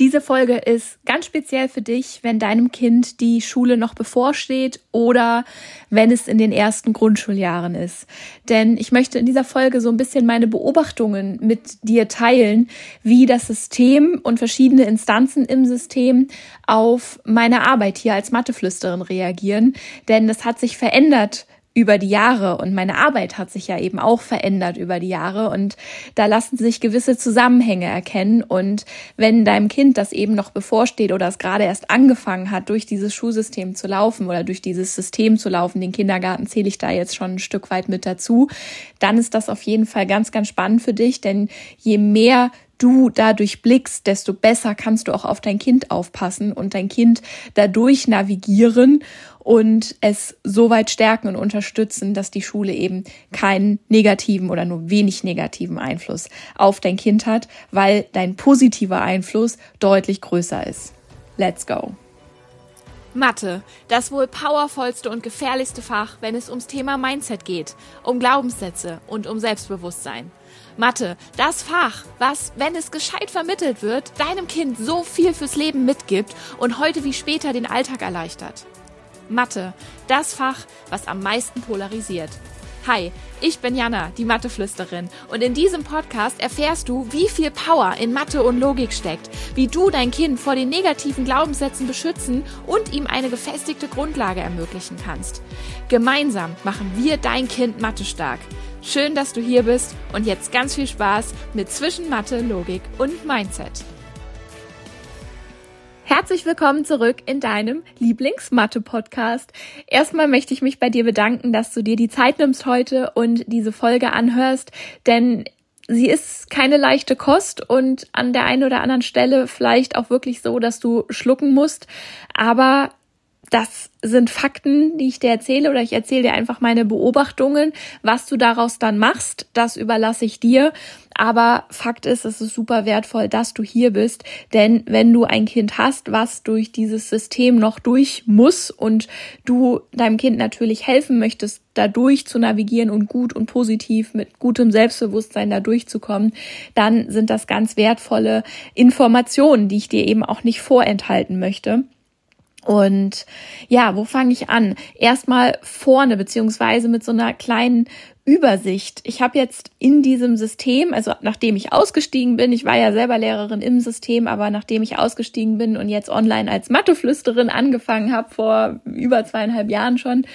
Diese Folge ist ganz speziell für dich, wenn deinem Kind die Schule noch bevorsteht oder wenn es in den ersten Grundschuljahren ist. Denn ich möchte in dieser Folge so ein bisschen meine Beobachtungen mit dir teilen, wie das System und verschiedene Instanzen im System auf meine Arbeit hier als Matheflüsterin reagieren. Denn das hat sich verändert über die Jahre. Und meine Arbeit hat sich ja eben auch verändert über die Jahre. Und da lassen sich gewisse Zusammenhänge erkennen. Und wenn deinem Kind das eben noch bevorsteht oder es gerade erst angefangen hat, durch dieses Schulsystem zu laufen oder durch dieses System zu laufen, den Kindergarten zähle ich da jetzt schon ein Stück weit mit dazu, dann ist das auf jeden Fall ganz, ganz spannend für dich, denn je mehr du dadurch blickst, desto besser kannst du auch auf dein Kind aufpassen und dein Kind dadurch navigieren und es so weit stärken und unterstützen, dass die Schule eben keinen negativen oder nur wenig negativen Einfluss auf dein Kind hat, weil dein positiver Einfluss deutlich größer ist. Let's go. Mathe, das wohl powervollste und gefährlichste Fach, wenn es ums Thema Mindset geht, um Glaubenssätze und um Selbstbewusstsein. Mathe, das Fach, was, wenn es gescheit vermittelt wird, deinem Kind so viel fürs Leben mitgibt und heute wie später den Alltag erleichtert. Mathe, das Fach, was am meisten polarisiert. Hi, ich bin Jana, die Matheflüsterin, und in diesem Podcast erfährst du, wie viel Power in Mathe und Logik steckt, wie du dein Kind vor den negativen Glaubenssätzen beschützen und ihm eine gefestigte Grundlage ermöglichen kannst. Gemeinsam machen wir dein Kind Mathe stark. Schön, dass du hier bist und jetzt ganz viel Spaß mit Zwischen Mathe, Logik und Mindset. Herzlich willkommen zurück in deinem Lieblingsmathe-Podcast. Erstmal möchte ich mich bei dir bedanken, dass du dir die Zeit nimmst heute und diese Folge anhörst, denn sie ist keine leichte Kost und an der einen oder anderen Stelle vielleicht auch wirklich so, dass du schlucken musst, aber das sind Fakten, die ich dir erzähle oder ich erzähle dir einfach meine Beobachtungen. Was du daraus dann machst, das überlasse ich dir. Aber Fakt ist, es ist super wertvoll, dass du hier bist. Denn wenn du ein Kind hast, was durch dieses System noch durch muss und du deinem Kind natürlich helfen möchtest, dadurch zu navigieren und gut und positiv mit gutem Selbstbewusstsein da durchzukommen, dann sind das ganz wertvolle Informationen, die ich dir eben auch nicht vorenthalten möchte. Und ja, wo fange ich an? Erstmal vorne, beziehungsweise mit so einer kleinen Übersicht. Ich habe jetzt in diesem System, also nachdem ich ausgestiegen bin, ich war ja selber Lehrerin im System, aber nachdem ich ausgestiegen bin und jetzt online als Matheflüsterin angefangen habe, vor über zweieinhalb Jahren schon,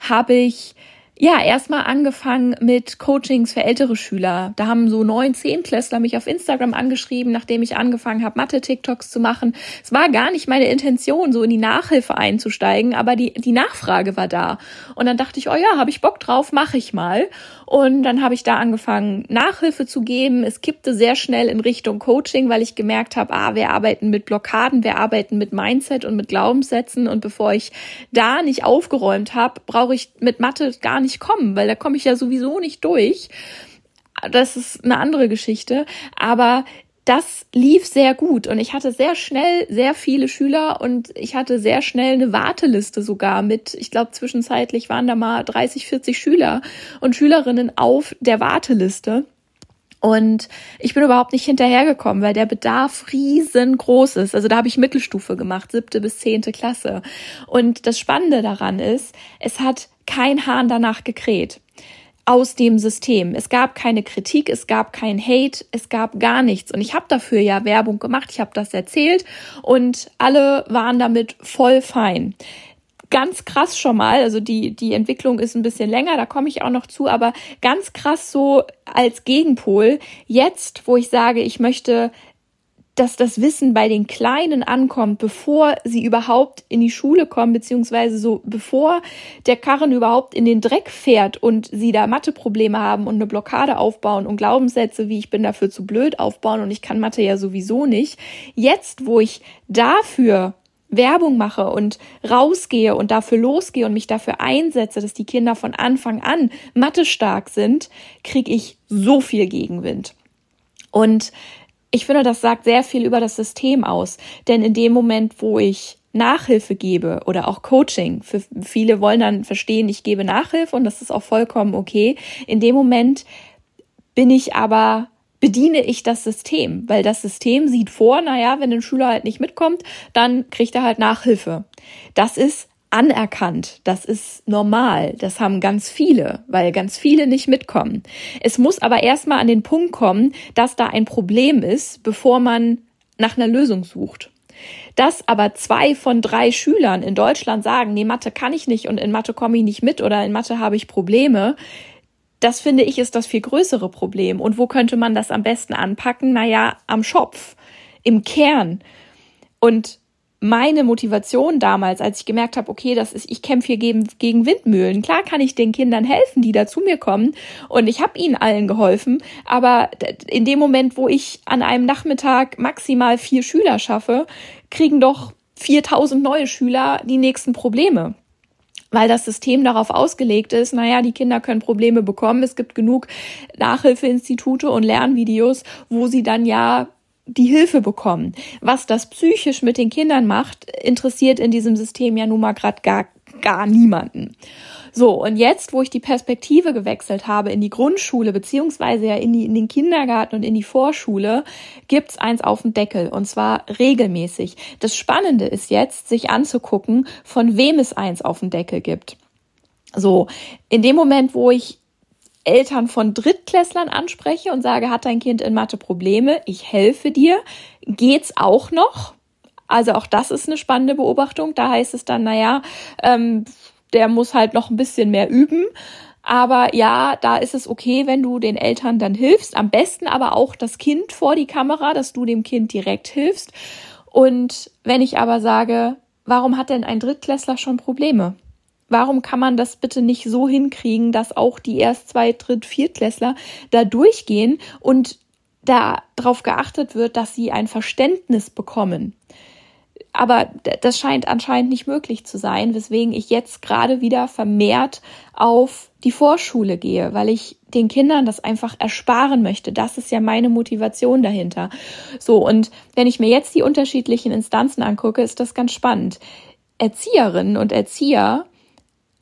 habe ich ja, erstmal angefangen mit Coachings für ältere Schüler. Da haben so neun, zehn Klässler mich auf Instagram angeschrieben, nachdem ich angefangen habe, Mathe-TikToks zu machen. Es war gar nicht meine Intention, so in die Nachhilfe einzusteigen, aber die, die Nachfrage war da. Und dann dachte ich, oh ja, habe ich Bock drauf, mache ich mal. Und dann habe ich da angefangen, Nachhilfe zu geben. Es kippte sehr schnell in Richtung Coaching, weil ich gemerkt habe, ah, wir arbeiten mit Blockaden, wir arbeiten mit Mindset und mit Glaubenssätzen. Und bevor ich da nicht aufgeräumt habe, brauche ich mit Mathe gar nicht kommen, weil da komme ich ja sowieso nicht durch. Das ist eine andere Geschichte. Aber das lief sehr gut und ich hatte sehr schnell sehr viele Schüler und ich hatte sehr schnell eine Warteliste sogar mit, ich glaube zwischenzeitlich waren da mal 30, 40 Schüler und Schülerinnen auf der Warteliste. Und ich bin überhaupt nicht hinterhergekommen, weil der Bedarf riesengroß ist. Also da habe ich Mittelstufe gemacht, siebte bis zehnte Klasse. Und das Spannende daran ist, es hat kein Hahn danach gekräht aus dem System. Es gab keine Kritik, es gab kein Hate, es gab gar nichts. Und ich habe dafür ja Werbung gemacht, ich habe das erzählt und alle waren damit voll fein. Ganz krass schon mal, also die, die Entwicklung ist ein bisschen länger, da komme ich auch noch zu, aber ganz krass so als Gegenpol. Jetzt, wo ich sage, ich möchte dass das Wissen bei den Kleinen ankommt, bevor sie überhaupt in die Schule kommen, beziehungsweise so bevor der Karren überhaupt in den Dreck fährt und sie da Matheprobleme haben und eine Blockade aufbauen und Glaubenssätze wie ich bin dafür zu blöd aufbauen und ich kann Mathe ja sowieso nicht. Jetzt, wo ich dafür Werbung mache und rausgehe und dafür losgehe und mich dafür einsetze, dass die Kinder von Anfang an Mathe stark sind, kriege ich so viel Gegenwind. Und ich finde, das sagt sehr viel über das System aus. Denn in dem Moment, wo ich Nachhilfe gebe oder auch Coaching, für viele wollen dann verstehen, ich gebe Nachhilfe und das ist auch vollkommen okay. In dem Moment bin ich aber bediene ich das System, weil das System sieht vor, naja, wenn ein Schüler halt nicht mitkommt, dann kriegt er halt Nachhilfe. Das ist anerkannt. Das ist normal. Das haben ganz viele, weil ganz viele nicht mitkommen. Es muss aber erstmal an den Punkt kommen, dass da ein Problem ist, bevor man nach einer Lösung sucht. Dass aber zwei von drei Schülern in Deutschland sagen, nee, Mathe kann ich nicht und in Mathe komme ich nicht mit oder in Mathe habe ich Probleme, das finde ich ist das viel größere Problem. Und wo könnte man das am besten anpacken? Naja, am Schopf, im Kern. Und meine Motivation damals, als ich gemerkt habe, okay, das ist, ich kämpfe hier gegen, gegen Windmühlen. Klar kann ich den Kindern helfen, die da zu mir kommen und ich habe ihnen allen geholfen, aber in dem Moment, wo ich an einem Nachmittag maximal vier Schüler schaffe, kriegen doch 4000 neue Schüler die nächsten Probleme weil das System darauf ausgelegt ist, naja, die Kinder können Probleme bekommen. Es gibt genug Nachhilfeinstitute und Lernvideos, wo sie dann ja die Hilfe bekommen. Was das psychisch mit den Kindern macht, interessiert in diesem System ja nun mal gerade gar, gar niemanden. So, und jetzt, wo ich die Perspektive gewechselt habe in die Grundschule, beziehungsweise ja in, die, in den Kindergarten und in die Vorschule, gibt's eins auf dem Deckel, und zwar regelmäßig. Das Spannende ist jetzt, sich anzugucken, von wem es eins auf dem Deckel gibt. So, in dem Moment, wo ich Eltern von Drittklässlern anspreche und sage, hat dein Kind in Mathe Probleme, ich helfe dir, geht's auch noch? Also auch das ist eine spannende Beobachtung. Da heißt es dann, naja, ähm, der muss halt noch ein bisschen mehr üben. Aber ja, da ist es okay, wenn du den Eltern dann hilfst. Am besten aber auch das Kind vor die Kamera, dass du dem Kind direkt hilfst. Und wenn ich aber sage, warum hat denn ein Drittklässler schon Probleme? Warum kann man das bitte nicht so hinkriegen, dass auch die erst zwei, dritt, viertklässler da durchgehen und da darauf geachtet wird, dass sie ein Verständnis bekommen? Aber das scheint anscheinend nicht möglich zu sein, weswegen ich jetzt gerade wieder vermehrt auf die Vorschule gehe, weil ich den Kindern das einfach ersparen möchte. Das ist ja meine Motivation dahinter. So, und wenn ich mir jetzt die unterschiedlichen Instanzen angucke, ist das ganz spannend. Erzieherinnen und Erzieher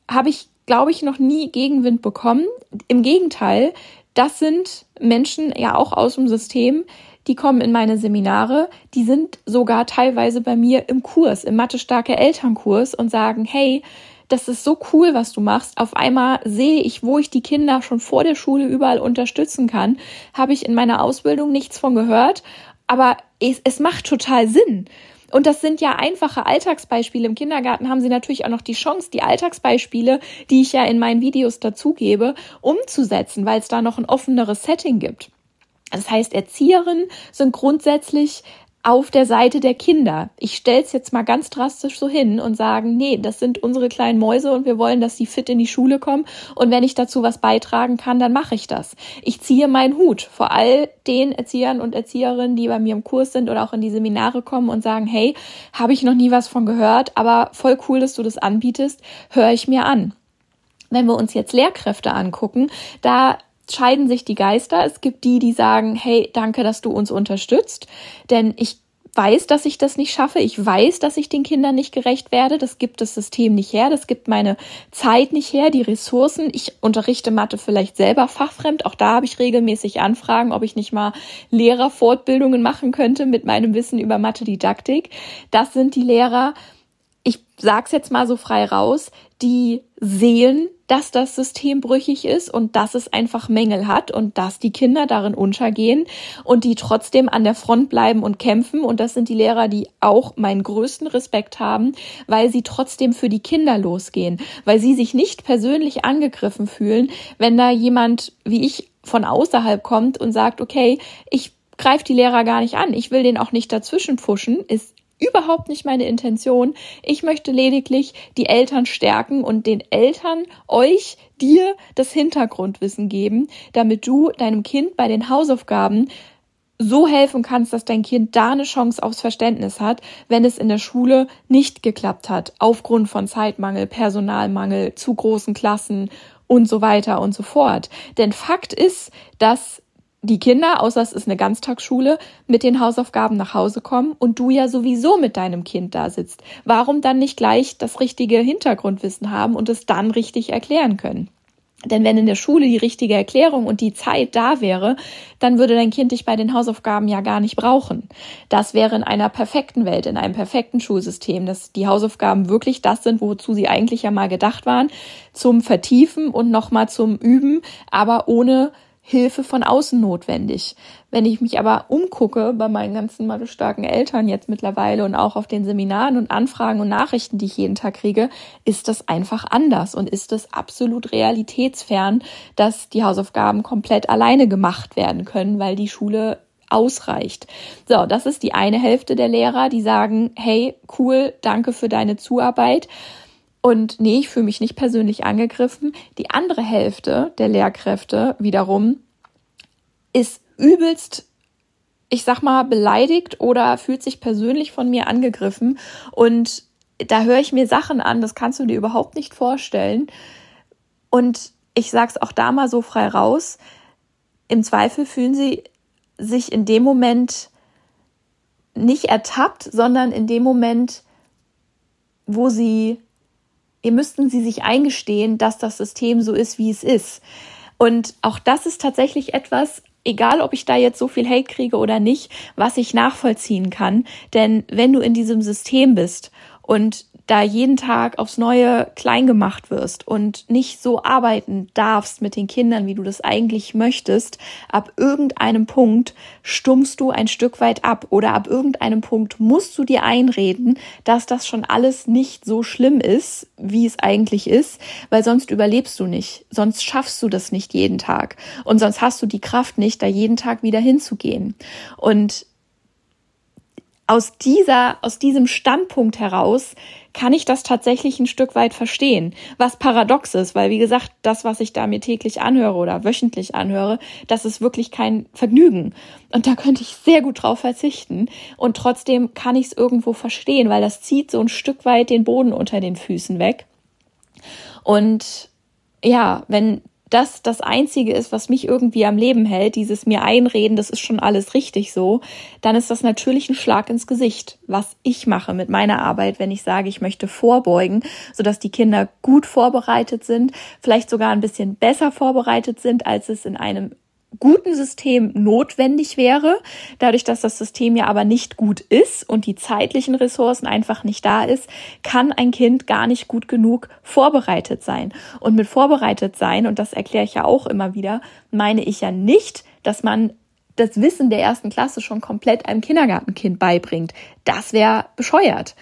habe ich, glaube ich, noch nie Gegenwind bekommen. Im Gegenteil, das sind Menschen ja auch aus dem System, die kommen in meine Seminare, die sind sogar teilweise bei mir im Kurs, im Mathe-starke Elternkurs und sagen, hey, das ist so cool, was du machst. Auf einmal sehe ich, wo ich die Kinder schon vor der Schule überall unterstützen kann. Habe ich in meiner Ausbildung nichts von gehört, aber es, es macht total Sinn. Und das sind ja einfache Alltagsbeispiele. Im Kindergarten haben sie natürlich auch noch die Chance, die Alltagsbeispiele, die ich ja in meinen Videos dazugebe, umzusetzen, weil es da noch ein offeneres Setting gibt. Das heißt, Erzieherinnen sind grundsätzlich auf der Seite der Kinder. Ich stelle es jetzt mal ganz drastisch so hin und sagen, nee, das sind unsere kleinen Mäuse und wir wollen, dass sie fit in die Schule kommen. Und wenn ich dazu was beitragen kann, dann mache ich das. Ich ziehe meinen Hut vor all den Erziehern und Erzieherinnen, die bei mir im Kurs sind oder auch in die Seminare kommen und sagen, hey, habe ich noch nie was von gehört, aber voll cool, dass du das anbietest, höre ich mir an. Wenn wir uns jetzt Lehrkräfte angucken, da scheiden sich die Geister. Es gibt die, die sagen, hey, danke, dass du uns unterstützt, denn ich weiß, dass ich das nicht schaffe. Ich weiß, dass ich den Kindern nicht gerecht werde. Das gibt das System nicht her. Das gibt meine Zeit nicht her, die Ressourcen. Ich unterrichte Mathe vielleicht selber fachfremd. Auch da habe ich regelmäßig Anfragen, ob ich nicht mal Lehrerfortbildungen machen könnte mit meinem Wissen über Mathe-Didaktik. Das sind die Lehrer, ich sag's jetzt mal so frei raus, die sehen, dass das System brüchig ist und dass es einfach Mängel hat und dass die Kinder darin untergehen und die trotzdem an der Front bleiben und kämpfen. Und das sind die Lehrer, die auch meinen größten Respekt haben, weil sie trotzdem für die Kinder losgehen, weil sie sich nicht persönlich angegriffen fühlen, wenn da jemand wie ich von außerhalb kommt und sagt, okay, ich greife die Lehrer gar nicht an. Ich will den auch nicht dazwischen pfuschen. Ist überhaupt nicht meine Intention. Ich möchte lediglich die Eltern stärken und den Eltern, euch, dir das Hintergrundwissen geben, damit du deinem Kind bei den Hausaufgaben so helfen kannst, dass dein Kind da eine Chance aufs Verständnis hat, wenn es in der Schule nicht geklappt hat, aufgrund von Zeitmangel, Personalmangel, zu großen Klassen und so weiter und so fort. Denn Fakt ist, dass die Kinder, außer es ist eine Ganztagsschule, mit den Hausaufgaben nach Hause kommen und du ja sowieso mit deinem Kind da sitzt. Warum dann nicht gleich das richtige Hintergrundwissen haben und es dann richtig erklären können? Denn wenn in der Schule die richtige Erklärung und die Zeit da wäre, dann würde dein Kind dich bei den Hausaufgaben ja gar nicht brauchen. Das wäre in einer perfekten Welt, in einem perfekten Schulsystem, dass die Hausaufgaben wirklich das sind, wozu sie eigentlich ja mal gedacht waren, zum Vertiefen und nochmal zum Üben, aber ohne Hilfe von außen notwendig. Wenn ich mich aber umgucke bei meinen ganzen starken Eltern jetzt mittlerweile und auch auf den Seminaren und Anfragen und Nachrichten, die ich jeden Tag kriege, ist das einfach anders und ist es absolut realitätsfern, dass die Hausaufgaben komplett alleine gemacht werden können, weil die Schule ausreicht. So, das ist die eine Hälfte der Lehrer, die sagen, hey, cool, danke für deine Zuarbeit. Und nee, ich fühle mich nicht persönlich angegriffen. Die andere Hälfte der Lehrkräfte wiederum ist übelst, ich sag mal, beleidigt oder fühlt sich persönlich von mir angegriffen. Und da höre ich mir Sachen an, das kannst du dir überhaupt nicht vorstellen. Und ich sag's auch da mal so frei raus. Im Zweifel fühlen sie sich in dem Moment nicht ertappt, sondern in dem Moment, wo sie müssten sie sich eingestehen, dass das System so ist, wie es ist. Und auch das ist tatsächlich etwas, egal ob ich da jetzt so viel Hate kriege oder nicht, was ich nachvollziehen kann. Denn wenn du in diesem System bist und da jeden Tag aufs Neue klein gemacht wirst und nicht so arbeiten darfst mit den Kindern, wie du das eigentlich möchtest, ab irgendeinem Punkt stummst du ein Stück weit ab oder ab irgendeinem Punkt musst du dir einreden, dass das schon alles nicht so schlimm ist, wie es eigentlich ist, weil sonst überlebst du nicht, sonst schaffst du das nicht jeden Tag und sonst hast du die Kraft nicht, da jeden Tag wieder hinzugehen. Und aus dieser, aus diesem Standpunkt heraus kann ich das tatsächlich ein Stück weit verstehen. Was paradox ist, weil wie gesagt, das, was ich da mir täglich anhöre oder wöchentlich anhöre, das ist wirklich kein Vergnügen. Und da könnte ich sehr gut drauf verzichten. Und trotzdem kann ich es irgendwo verstehen, weil das zieht so ein Stück weit den Boden unter den Füßen weg. Und ja, wenn das das Einzige ist, was mich irgendwie am Leben hält, dieses mir einreden, das ist schon alles richtig so, dann ist das natürlich ein Schlag ins Gesicht, was ich mache mit meiner Arbeit, wenn ich sage, ich möchte vorbeugen, sodass die Kinder gut vorbereitet sind, vielleicht sogar ein bisschen besser vorbereitet sind, als es in einem guten System notwendig wäre. Dadurch, dass das System ja aber nicht gut ist und die zeitlichen Ressourcen einfach nicht da ist, kann ein Kind gar nicht gut genug vorbereitet sein. Und mit vorbereitet sein, und das erkläre ich ja auch immer wieder, meine ich ja nicht, dass man das Wissen der ersten Klasse schon komplett einem Kindergartenkind beibringt. Das wäre bescheuert.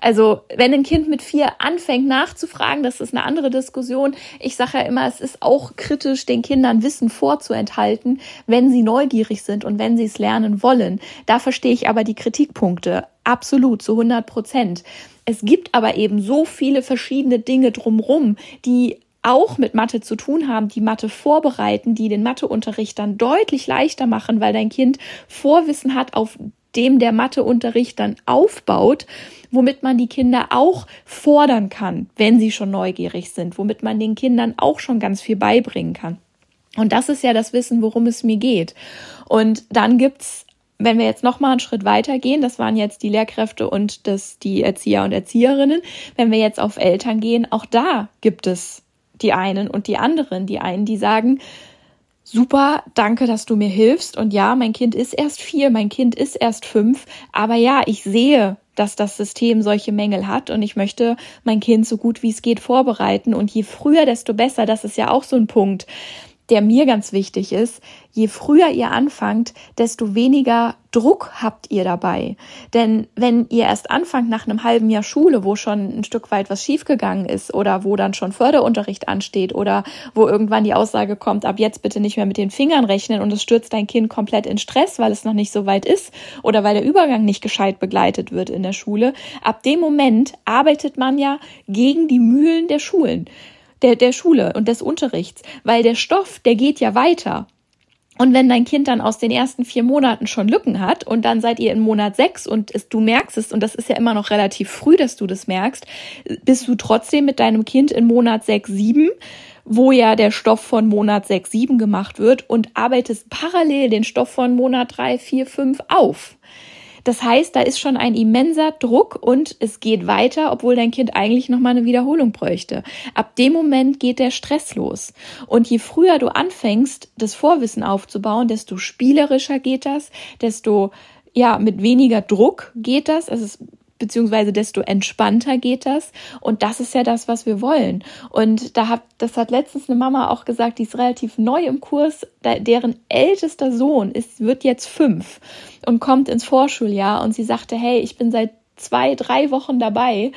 Also wenn ein Kind mit vier anfängt nachzufragen, das ist eine andere Diskussion. Ich sage ja immer, es ist auch kritisch, den Kindern Wissen vorzuenthalten, wenn sie neugierig sind und wenn sie es lernen wollen. Da verstehe ich aber die Kritikpunkte absolut zu 100 Prozent. Es gibt aber eben so viele verschiedene Dinge drumrum, die auch mit Mathe zu tun haben, die Mathe vorbereiten, die den Matheunterricht dann deutlich leichter machen, weil dein Kind Vorwissen hat, auf dem der Matheunterricht dann aufbaut, womit man die Kinder auch fordern kann, wenn sie schon neugierig sind, womit man den Kindern auch schon ganz viel beibringen kann. Und das ist ja das Wissen, worum es mir geht. Und dann gibt's wenn wir jetzt noch mal einen Schritt weiter gehen, das waren jetzt die Lehrkräfte und das, die Erzieher und Erzieherinnen. Wenn wir jetzt auf Eltern gehen, auch da gibt es die einen und die anderen. Die einen, die sagen, super, danke, dass du mir hilfst. Und ja, mein Kind ist erst vier, mein Kind ist erst fünf. Aber ja, ich sehe, dass das System solche Mängel hat und ich möchte mein Kind so gut wie es geht vorbereiten. Und je früher, desto besser. Das ist ja auch so ein Punkt, der mir ganz wichtig ist je früher ihr anfangt, desto weniger Druck habt ihr dabei. Denn wenn ihr erst anfangt nach einem halben Jahr Schule, wo schon ein Stück weit was schiefgegangen ist oder wo dann schon Förderunterricht ansteht oder wo irgendwann die Aussage kommt, ab jetzt bitte nicht mehr mit den Fingern rechnen und es stürzt dein Kind komplett in Stress, weil es noch nicht so weit ist oder weil der Übergang nicht gescheit begleitet wird in der Schule, ab dem Moment arbeitet man ja gegen die Mühlen der Schulen der, der Schule und des Unterrichts, weil der Stoff, der geht ja weiter. Und wenn dein Kind dann aus den ersten vier Monaten schon Lücken hat und dann seid ihr in Monat sechs und es, du merkst es, und das ist ja immer noch relativ früh, dass du das merkst, bist du trotzdem mit deinem Kind in Monat sechs, sieben, wo ja der Stoff von Monat sechs, sieben gemacht wird und arbeitest parallel den Stoff von Monat drei, vier, fünf auf. Das heißt, da ist schon ein immenser Druck und es geht weiter, obwohl dein Kind eigentlich nochmal eine Wiederholung bräuchte. Ab dem Moment geht der Stress los. Und je früher du anfängst, das Vorwissen aufzubauen, desto spielerischer geht das, desto ja, mit weniger Druck geht das. Also es beziehungsweise desto entspannter geht das. Und das ist ja das, was wir wollen. Und da hat, das hat letztens eine Mama auch gesagt, die ist relativ neu im Kurs, deren ältester Sohn ist, wird jetzt fünf und kommt ins Vorschuljahr und sie sagte, hey, ich bin seit zwei, drei Wochen dabei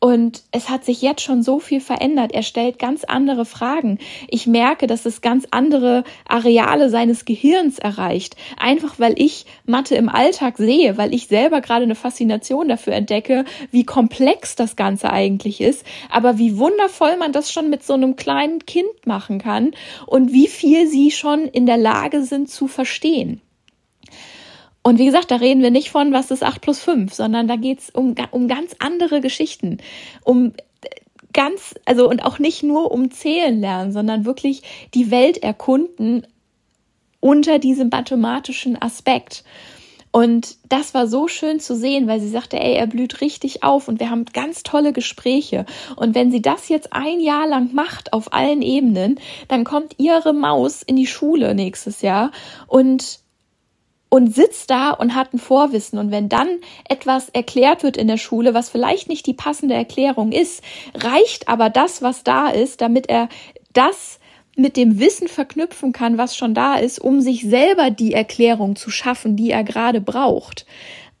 und es hat sich jetzt schon so viel verändert. Er stellt ganz andere Fragen. Ich merke, dass es ganz andere Areale seines Gehirns erreicht. Einfach weil ich Mathe im Alltag sehe, weil ich selber gerade eine Faszination dafür entdecke, wie komplex das Ganze eigentlich ist. Aber wie wundervoll man das schon mit so einem kleinen Kind machen kann und wie viel sie schon in der Lage sind zu verstehen. Und wie gesagt, da reden wir nicht von, was ist 8 plus 5, sondern da geht's um, um ganz andere Geschichten. Um ganz, also und auch nicht nur um Zählen lernen, sondern wirklich die Welt erkunden unter diesem mathematischen Aspekt. Und das war so schön zu sehen, weil sie sagte, ey, er blüht richtig auf und wir haben ganz tolle Gespräche. Und wenn sie das jetzt ein Jahr lang macht auf allen Ebenen, dann kommt ihre Maus in die Schule nächstes Jahr und und sitzt da und hat ein Vorwissen. Und wenn dann etwas erklärt wird in der Schule, was vielleicht nicht die passende Erklärung ist, reicht aber das, was da ist, damit er das mit dem Wissen verknüpfen kann, was schon da ist, um sich selber die Erklärung zu schaffen, die er gerade braucht.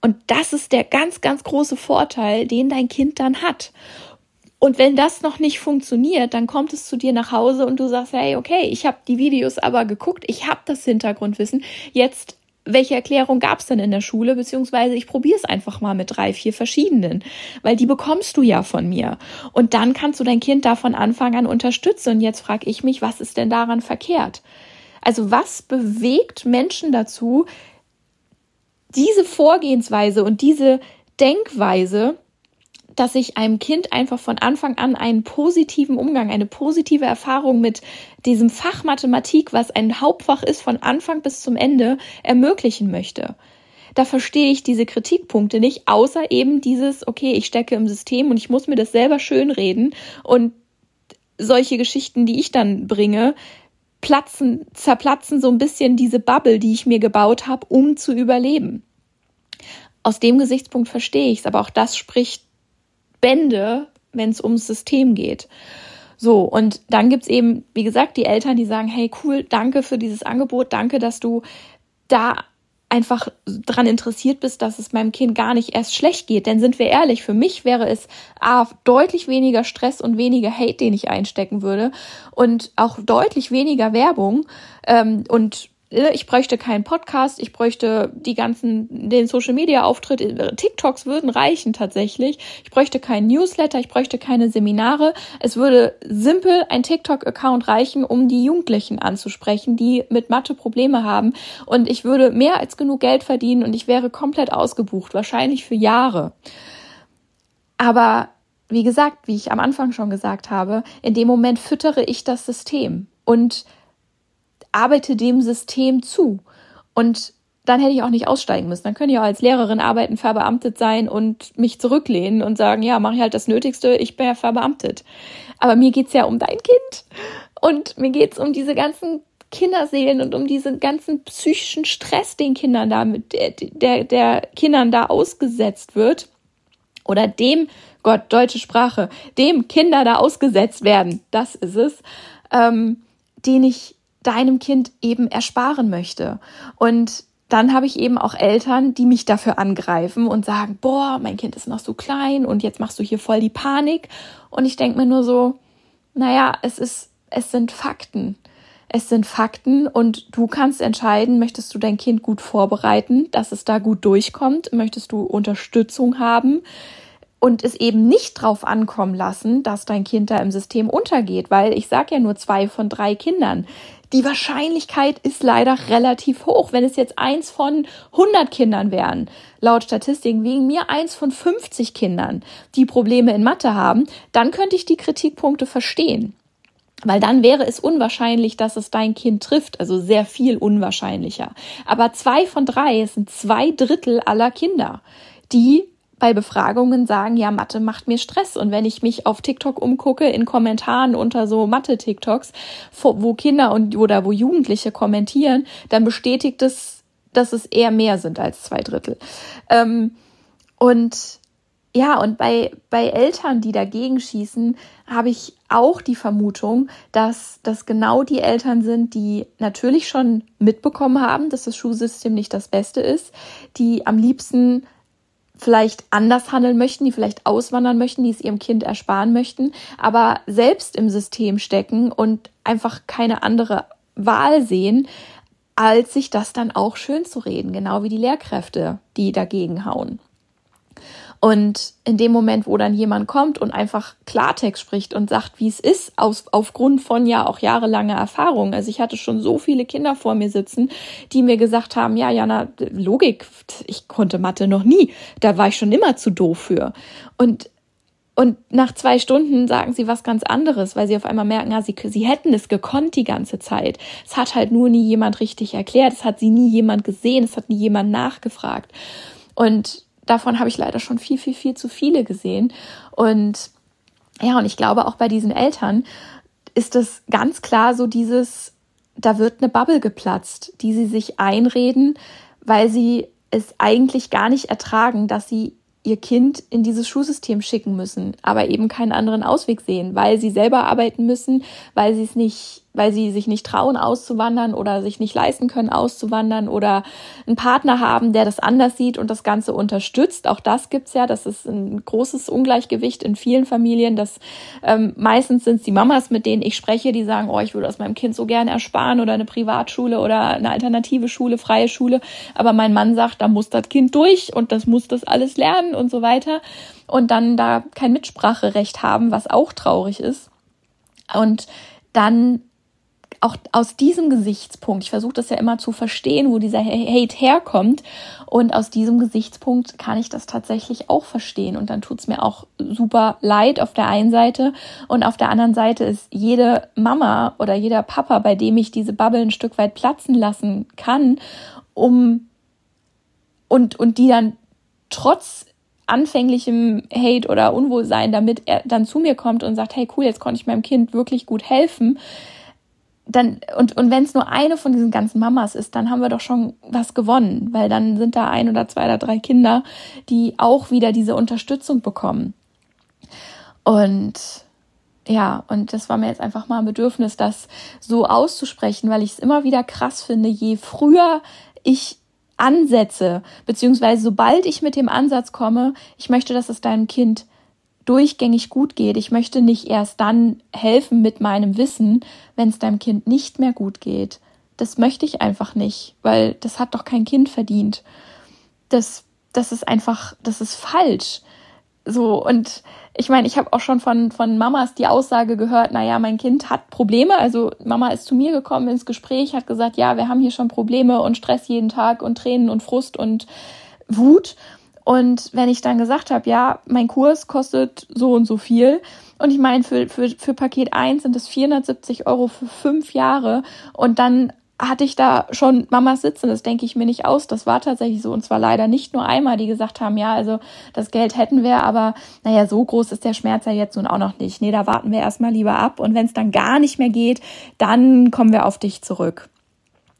Und das ist der ganz, ganz große Vorteil, den dein Kind dann hat. Und wenn das noch nicht funktioniert, dann kommt es zu dir nach Hause und du sagst, hey, okay, ich habe die Videos aber geguckt, ich habe das Hintergrundwissen, jetzt welche Erklärung gab es denn in der Schule, beziehungsweise ich probiere es einfach mal mit drei, vier verschiedenen, weil die bekommst du ja von mir. Und dann kannst du dein Kind da von Anfang an unterstützen. Und jetzt frage ich mich, was ist denn daran verkehrt? Also was bewegt Menschen dazu, diese Vorgehensweise und diese Denkweise dass ich einem Kind einfach von Anfang an einen positiven Umgang, eine positive Erfahrung mit diesem Fach Mathematik, was ein Hauptfach ist, von Anfang bis zum Ende ermöglichen möchte. Da verstehe ich diese Kritikpunkte nicht, außer eben dieses, okay, ich stecke im System und ich muss mir das selber schönreden und solche Geschichten, die ich dann bringe, platzen, zerplatzen so ein bisschen diese Bubble, die ich mir gebaut habe, um zu überleben. Aus dem Gesichtspunkt verstehe ich es, aber auch das spricht Bände, wenn es ums System geht. So, und dann gibt's eben, wie gesagt, die Eltern, die sagen, hey, cool, danke für dieses Angebot, danke, dass du da einfach dran interessiert bist, dass es meinem Kind gar nicht erst schlecht geht. Denn sind wir ehrlich, für mich wäre es A, deutlich weniger Stress und weniger Hate, den ich einstecken würde und auch deutlich weniger Werbung ähm, und ich bräuchte keinen Podcast, ich bräuchte die ganzen, den Social Media Auftritt, TikToks würden reichen tatsächlich. Ich bräuchte keinen Newsletter, ich bräuchte keine Seminare. Es würde simpel ein TikTok-Account reichen, um die Jugendlichen anzusprechen, die mit Mathe Probleme haben. Und ich würde mehr als genug Geld verdienen und ich wäre komplett ausgebucht, wahrscheinlich für Jahre. Aber wie gesagt, wie ich am Anfang schon gesagt habe, in dem Moment füttere ich das System. Und arbeite dem System zu. Und dann hätte ich auch nicht aussteigen müssen. Dann könnte ich auch als Lehrerin arbeiten, verbeamtet sein und mich zurücklehnen und sagen, ja, mache ich halt das Nötigste, ich bin ja verbeamtet. Aber mir geht's ja um dein Kind und mir geht's um diese ganzen Kinderseelen und um diesen ganzen psychischen Stress, den Kindern da mit der, der, der Kindern da ausgesetzt wird oder dem Gott deutsche Sprache, dem Kinder da ausgesetzt werden, das ist es, ähm, den ich deinem Kind eben ersparen möchte. Und dann habe ich eben auch Eltern, die mich dafür angreifen und sagen, boah, mein Kind ist noch so klein und jetzt machst du hier voll die Panik. Und ich denke mir nur so, naja, es ist, es sind Fakten. Es sind Fakten und du kannst entscheiden, möchtest du dein Kind gut vorbereiten, dass es da gut durchkommt, möchtest du Unterstützung haben und es eben nicht drauf ankommen lassen, dass dein Kind da im System untergeht, weil ich sage ja nur zwei von drei Kindern die Wahrscheinlichkeit ist leider relativ hoch. Wenn es jetzt eins von 100 Kindern wären, laut Statistiken wegen mir eins von 50 Kindern, die Probleme in Mathe haben, dann könnte ich die Kritikpunkte verstehen. Weil dann wäre es unwahrscheinlich, dass es dein Kind trifft, also sehr viel unwahrscheinlicher. Aber zwei von drei sind zwei Drittel aller Kinder, die bei Befragungen sagen, ja, Mathe macht mir Stress. Und wenn ich mich auf TikTok umgucke, in Kommentaren unter so Mathe-TikToks, wo Kinder und oder wo Jugendliche kommentieren, dann bestätigt es, dass es eher mehr sind als zwei Drittel. Ähm, und ja, und bei, bei Eltern, die dagegen schießen, habe ich auch die Vermutung, dass das genau die Eltern sind, die natürlich schon mitbekommen haben, dass das Schulsystem nicht das Beste ist, die am liebsten vielleicht anders handeln möchten, die vielleicht auswandern möchten, die es ihrem Kind ersparen möchten, aber selbst im System stecken und einfach keine andere Wahl sehen, als sich das dann auch schön zu reden, genau wie die Lehrkräfte, die dagegen hauen. Und in dem Moment, wo dann jemand kommt und einfach Klartext spricht und sagt, wie es ist, aus, aufgrund von ja auch jahrelanger Erfahrung. Also ich hatte schon so viele Kinder vor mir sitzen, die mir gesagt haben, ja, Jana, Logik, ich konnte Mathe noch nie. Da war ich schon immer zu doof für. Und und nach zwei Stunden sagen sie was ganz anderes, weil sie auf einmal merken, ja, sie, sie hätten es gekonnt die ganze Zeit. Es hat halt nur nie jemand richtig erklärt, es hat sie nie jemand gesehen, es hat nie jemand nachgefragt. Und davon habe ich leider schon viel, viel, viel zu viele gesehen. Und ja, und ich glaube auch bei diesen Eltern ist es ganz klar so dieses, da wird eine Bubble geplatzt, die sie sich einreden, weil sie es eigentlich gar nicht ertragen, dass sie ihr Kind in dieses Schulsystem schicken müssen, aber eben keinen anderen Ausweg sehen, weil sie selber arbeiten müssen, weil sie es nicht weil sie sich nicht trauen auszuwandern oder sich nicht leisten können auszuwandern oder einen Partner haben, der das anders sieht und das Ganze unterstützt. Auch das gibt's ja. Das ist ein großes Ungleichgewicht in vielen Familien. Das ähm, meistens sind es die Mamas, mit denen ich spreche, die sagen, oh, ich würde das meinem Kind so gerne ersparen oder eine Privatschule oder eine alternative Schule, freie Schule. Aber mein Mann sagt, da muss das Kind durch und das muss das alles lernen und so weiter. Und dann da kein Mitspracherecht haben, was auch traurig ist. Und dann auch aus diesem Gesichtspunkt, ich versuche das ja immer zu verstehen, wo dieser Hate herkommt. Und aus diesem Gesichtspunkt kann ich das tatsächlich auch verstehen. Und dann tut's mir auch super leid auf der einen Seite. Und auf der anderen Seite ist jede Mama oder jeder Papa, bei dem ich diese Bubble ein Stück weit platzen lassen kann, um und, und die dann trotz anfänglichem Hate oder Unwohlsein, damit er dann zu mir kommt und sagt, hey cool, jetzt konnte ich meinem Kind wirklich gut helfen, dann, und, und wenn es nur eine von diesen ganzen Mamas ist, dann haben wir doch schon was gewonnen, weil dann sind da ein oder zwei oder drei Kinder, die auch wieder diese Unterstützung bekommen. Und ja, und das war mir jetzt einfach mal ein Bedürfnis, das so auszusprechen, weil ich es immer wieder krass finde, je früher ich ansetze, beziehungsweise sobald ich mit dem Ansatz komme, ich möchte, dass es deinem Kind durchgängig gut geht. Ich möchte nicht erst dann helfen mit meinem Wissen, wenn es deinem Kind nicht mehr gut geht. Das möchte ich einfach nicht, weil das hat doch kein Kind verdient. Das, das ist einfach, das ist falsch. So, und ich meine, ich habe auch schon von, von Mamas die Aussage gehört, naja, mein Kind hat Probleme. Also Mama ist zu mir gekommen ins Gespräch, hat gesagt, ja, wir haben hier schon Probleme und Stress jeden Tag und Tränen und Frust und Wut. Und wenn ich dann gesagt habe, ja, mein Kurs kostet so und so viel, und ich meine, für, für, für Paket 1 sind es 470 Euro für fünf Jahre. Und dann hatte ich da schon Mamas sitzen, das denke ich mir nicht aus. Das war tatsächlich so. Und zwar leider nicht nur einmal, die gesagt haben, ja, also das Geld hätten wir, aber naja, so groß ist der Schmerz ja jetzt nun auch noch nicht. Nee, da warten wir erstmal lieber ab. Und wenn es dann gar nicht mehr geht, dann kommen wir auf dich zurück.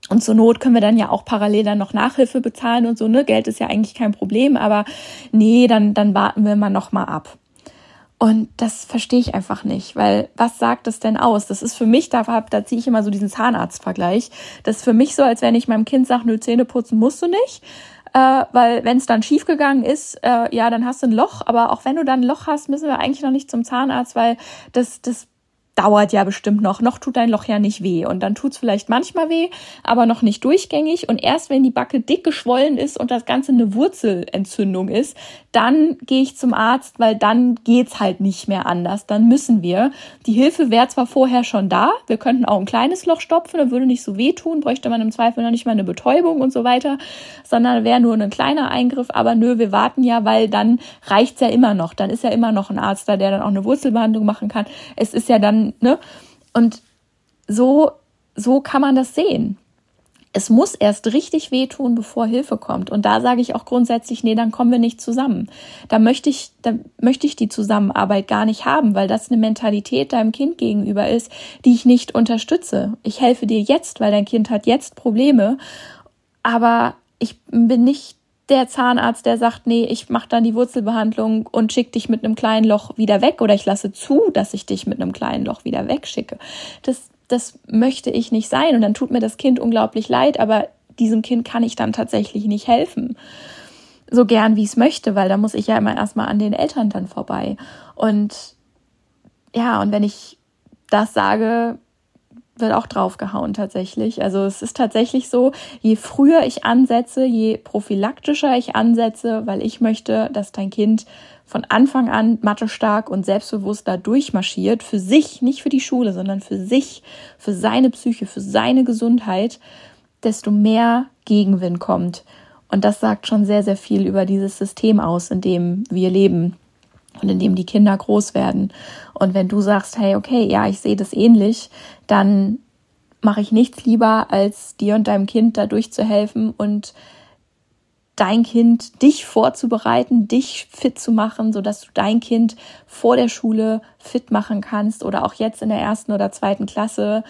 Und zur Not können wir dann ja auch parallel dann noch Nachhilfe bezahlen und so, ne? Geld ist ja eigentlich kein Problem, aber nee, dann, dann warten wir mal noch mal ab. Und das verstehe ich einfach nicht, weil was sagt das denn aus? Das ist für mich, da, da ziehe ich immer so diesen Zahnarztvergleich. Das ist für mich so, als wenn ich meinem Kind sage, nö, Zähne putzen musst du nicht. Äh, weil wenn es dann schiefgegangen ist, äh, ja, dann hast du ein Loch. Aber auch wenn du dann ein Loch hast, müssen wir eigentlich noch nicht zum Zahnarzt, weil das, das dauert ja bestimmt noch. Noch tut dein Loch ja nicht weh. Und dann tut's vielleicht manchmal weh, aber noch nicht durchgängig. Und erst wenn die Backe dick geschwollen ist und das Ganze eine Wurzelentzündung ist, dann gehe ich zum Arzt, weil dann geht's halt nicht mehr anders. Dann müssen wir. Die Hilfe wäre zwar vorher schon da, wir könnten auch ein kleines Loch stopfen, dann würde nicht so wehtun, bräuchte man im Zweifel noch nicht mal eine Betäubung und so weiter, sondern wäre nur ein kleiner Eingriff. Aber nö, wir warten ja, weil dann reicht's ja immer noch. Dann ist ja immer noch ein Arzt da, der dann auch eine Wurzelbehandlung machen kann. Es ist ja dann ne? Und so, so kann man das sehen es muss erst richtig wehtun, bevor Hilfe kommt. Und da sage ich auch grundsätzlich, nee, dann kommen wir nicht zusammen. Da möchte ich, da möchte ich die Zusammenarbeit gar nicht haben, weil das eine Mentalität deinem Kind gegenüber ist, die ich nicht unterstütze. Ich helfe dir jetzt, weil dein Kind hat jetzt Probleme, aber ich bin nicht der Zahnarzt, der sagt, nee, ich mache dann die Wurzelbehandlung und schick dich mit einem kleinen Loch wieder weg oder ich lasse zu, dass ich dich mit einem kleinen Loch wieder wegschicke. Das das möchte ich nicht sein. Und dann tut mir das Kind unglaublich leid, aber diesem Kind kann ich dann tatsächlich nicht helfen. So gern wie es möchte, weil da muss ich ja immer erstmal an den Eltern dann vorbei. Und ja, und wenn ich das sage, wird auch draufgehauen tatsächlich. Also es ist tatsächlich so, je früher ich ansetze, je prophylaktischer ich ansetze, weil ich möchte, dass dein Kind von Anfang an mathestark und selbstbewusst da durchmarschiert, für sich, nicht für die Schule, sondern für sich, für seine Psyche, für seine Gesundheit, desto mehr Gegenwind kommt. Und das sagt schon sehr, sehr viel über dieses System aus, in dem wir leben und in dem die Kinder groß werden. Und wenn du sagst, hey, okay, ja, ich sehe das ähnlich, dann mache ich nichts lieber, als dir und deinem Kind da durchzuhelfen und dein Kind, dich vorzubereiten, dich fit zu machen, so dass du dein Kind vor der Schule fit machen kannst oder auch jetzt in der ersten oder zweiten Klasse.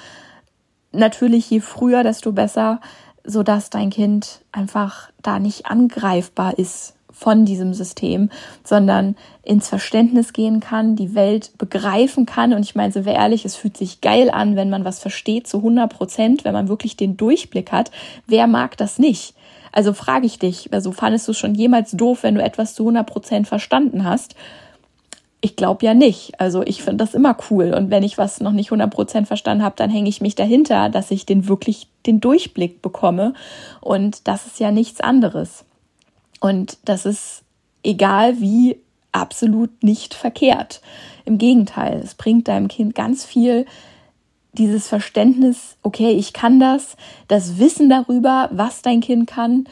Natürlich je früher, desto besser, so dass dein Kind einfach da nicht angreifbar ist von diesem System, sondern ins Verständnis gehen kann, die Welt begreifen kann. Und ich meine, so ehrlich, es fühlt sich geil an, wenn man was versteht zu 100 Prozent, wenn man wirklich den Durchblick hat. Wer mag das nicht? Also frage ich dich, also fandest du schon jemals doof, wenn du etwas zu 100 Prozent verstanden hast? Ich glaube ja nicht. Also ich finde das immer cool. Und wenn ich was noch nicht 100 Prozent verstanden habe, dann hänge ich mich dahinter, dass ich den wirklich den Durchblick bekomme. Und das ist ja nichts anderes. Und das ist egal wie absolut nicht verkehrt. Im Gegenteil, es bringt deinem Kind ganz viel dieses Verständnis, okay, ich kann das, das Wissen darüber, was dein Kind kann,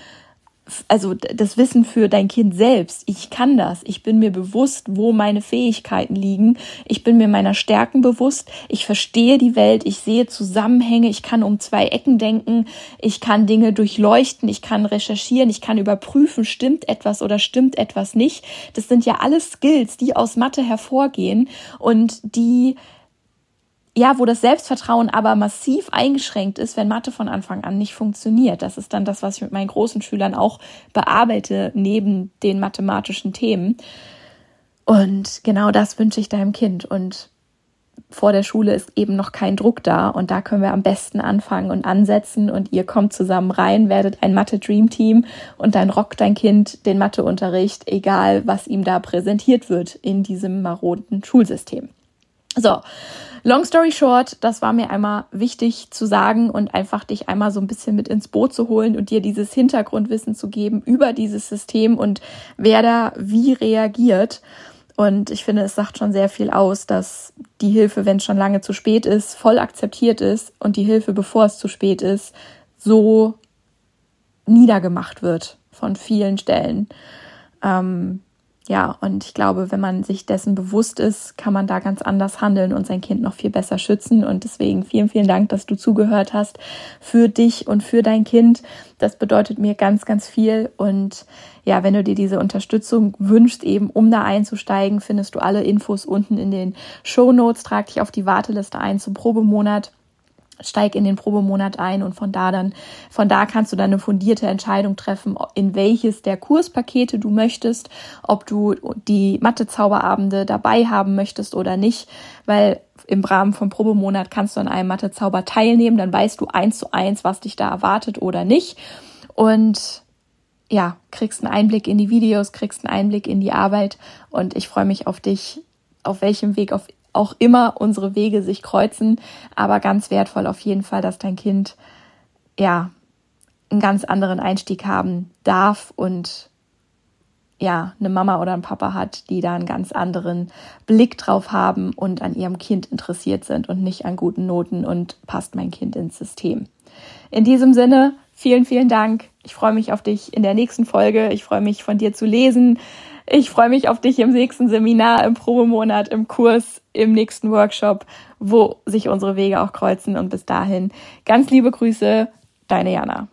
also das Wissen für dein Kind selbst. Ich kann das. Ich bin mir bewusst, wo meine Fähigkeiten liegen. Ich bin mir meiner Stärken bewusst. Ich verstehe die Welt. Ich sehe Zusammenhänge. Ich kann um zwei Ecken denken. Ich kann Dinge durchleuchten. Ich kann recherchieren. Ich kann überprüfen, stimmt etwas oder stimmt etwas nicht. Das sind ja alles Skills, die aus Mathe hervorgehen und die ja, wo das Selbstvertrauen aber massiv eingeschränkt ist, wenn Mathe von Anfang an nicht funktioniert. Das ist dann das, was ich mit meinen großen Schülern auch bearbeite, neben den mathematischen Themen. Und genau das wünsche ich deinem Kind. Und vor der Schule ist eben noch kein Druck da. Und da können wir am besten anfangen und ansetzen. Und ihr kommt zusammen rein, werdet ein Mathe-Dream-Team und dann rockt dein Kind den Matheunterricht, egal was ihm da präsentiert wird in diesem maroden Schulsystem. So, Long story short, das war mir einmal wichtig zu sagen und einfach dich einmal so ein bisschen mit ins Boot zu holen und dir dieses Hintergrundwissen zu geben über dieses System und wer da wie reagiert. Und ich finde, es sagt schon sehr viel aus, dass die Hilfe, wenn es schon lange zu spät ist, voll akzeptiert ist und die Hilfe, bevor es zu spät ist, so niedergemacht wird von vielen Stellen. Ähm, ja, und ich glaube, wenn man sich dessen bewusst ist, kann man da ganz anders handeln und sein Kind noch viel besser schützen. Und deswegen vielen, vielen Dank, dass du zugehört hast für dich und für dein Kind. Das bedeutet mir ganz, ganz viel. Und ja, wenn du dir diese Unterstützung wünschst, eben um da einzusteigen, findest du alle Infos unten in den Show Notes. Trag dich auf die Warteliste ein zum Probemonat steig in den Probemonat ein und von da dann, von da kannst du dann eine fundierte Entscheidung treffen, in welches der Kurspakete du möchtest, ob du die Mathe-Zauberabende dabei haben möchtest oder nicht, weil im Rahmen vom Probemonat kannst du an einem Mathe-Zauber teilnehmen, dann weißt du eins zu eins, was dich da erwartet oder nicht. Und ja, kriegst einen Einblick in die Videos, kriegst einen Einblick in die Arbeit und ich freue mich auf dich, auf welchem Weg auf auch immer unsere Wege sich kreuzen, aber ganz wertvoll auf jeden Fall, dass dein Kind ja einen ganz anderen Einstieg haben darf und ja, eine Mama oder ein Papa hat, die da einen ganz anderen Blick drauf haben und an ihrem Kind interessiert sind und nicht an guten Noten und passt mein Kind ins System. In diesem Sinne, vielen, vielen Dank. Ich freue mich auf dich in der nächsten Folge. Ich freue mich von dir zu lesen Ich freue mich auf dich im nächsten Seminar, im Probemonat, im Kurs, im nächsten Workshop, wo sich unsere Wege auch kreuzen. Und bis dahin ganz liebe Grüße, deine Jana.